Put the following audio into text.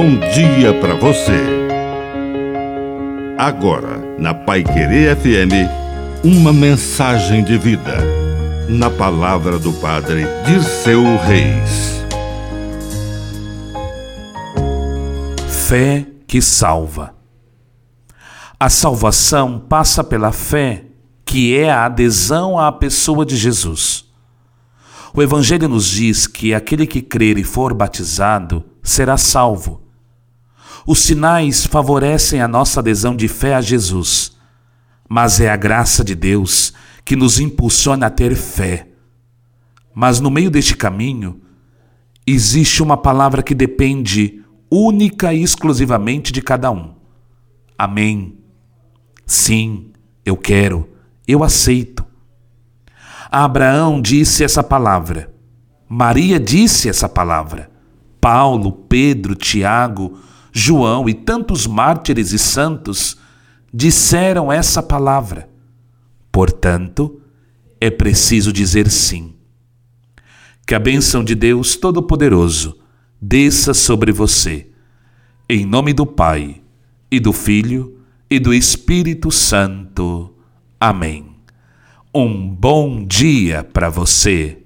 bom dia para você. Agora, na Pai Querer FM, uma mensagem de vida. Na palavra do Padre de seu Reis. Fé que salva. A salvação passa pela fé, que é a adesão à pessoa de Jesus. O Evangelho nos diz que aquele que crer e for batizado será salvo. Os sinais favorecem a nossa adesão de fé a Jesus, mas é a graça de Deus que nos impulsiona a ter fé. Mas no meio deste caminho, existe uma palavra que depende única e exclusivamente de cada um. Amém. Sim, eu quero, eu aceito. Abraão disse essa palavra. Maria disse essa palavra. Paulo, Pedro, Tiago, João e tantos mártires e santos disseram essa palavra. Portanto, é preciso dizer sim. Que a bênção de Deus Todo-Poderoso desça sobre você. Em nome do Pai, e do Filho, e do Espírito Santo. Amém. Um bom dia para você.